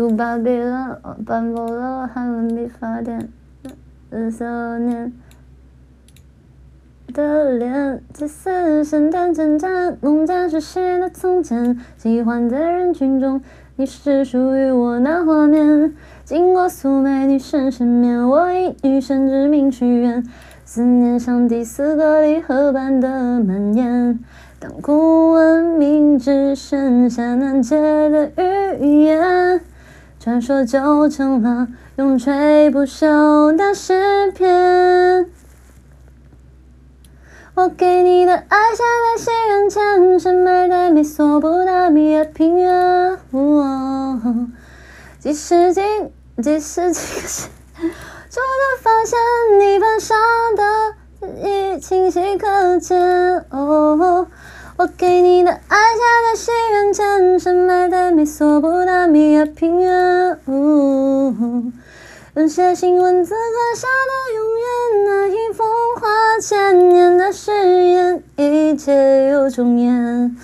古巴比伦，斑驳了汉文笔法典，日色年的脸，祭祀圣诞征战，梦家实现的从前，喜欢在人群中，你是属于我那画面。经过素美女神身面，我以女神之名许愿，思念像第四个离合般的蔓延。当古文明只剩下难解的语言，传说就成了永垂不朽的诗篇。我给你的爱，写在西元前，深埋在美索不达米亚平原。几世纪，几世纪个世，突然发现你本上的已清晰可见。我给你的爱，写在西元前，深埋在美索不达米亚平原。用写信文字刻下的永远，那一幅画，千年的誓言，一切又重演。